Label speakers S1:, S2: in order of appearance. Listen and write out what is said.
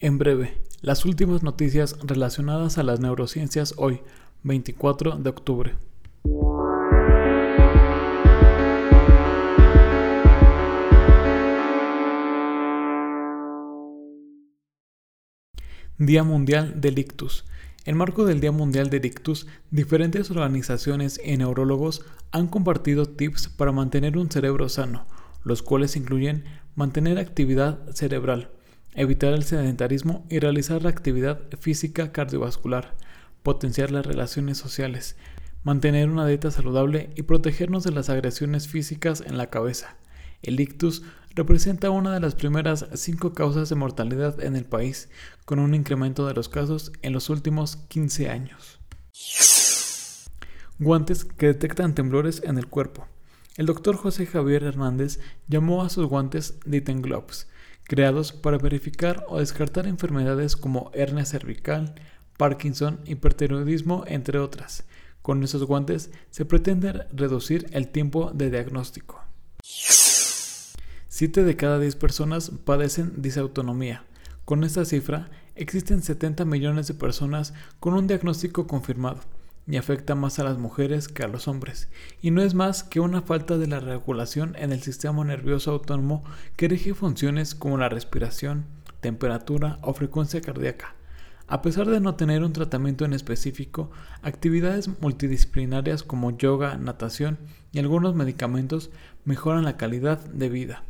S1: En breve, las últimas noticias relacionadas a las neurociencias hoy, 24 de octubre. Día Mundial del Ictus. En marco del Día Mundial del Ictus, diferentes organizaciones y neurólogos han compartido tips para mantener un cerebro sano, los cuales incluyen mantener actividad cerebral, evitar el sedentarismo y realizar la actividad física cardiovascular, potenciar las relaciones sociales, mantener una dieta saludable y protegernos de las agresiones físicas en la cabeza. El ictus representa una de las primeras cinco causas de mortalidad en el país, con un incremento de los casos en los últimos 15 años. Guantes que detectan temblores en el cuerpo. El doctor José Javier Hernández llamó a sus guantes Ditten Gloves, creados para verificar o descartar enfermedades como hernia cervical, Parkinson, hipertiroidismo, entre otras. Con esos guantes se pretende reducir el tiempo de diagnóstico. 7 de cada 10 personas padecen disautonomía. Con esta cifra, existen 70 millones de personas con un diagnóstico confirmado y afecta más a las mujeres que a los hombres, y no es más que una falta de la regulación en el sistema nervioso autónomo que rige funciones como la respiración, temperatura o frecuencia cardíaca. A pesar de no tener un tratamiento en específico, actividades multidisciplinarias como yoga, natación y algunos medicamentos mejoran la calidad de vida.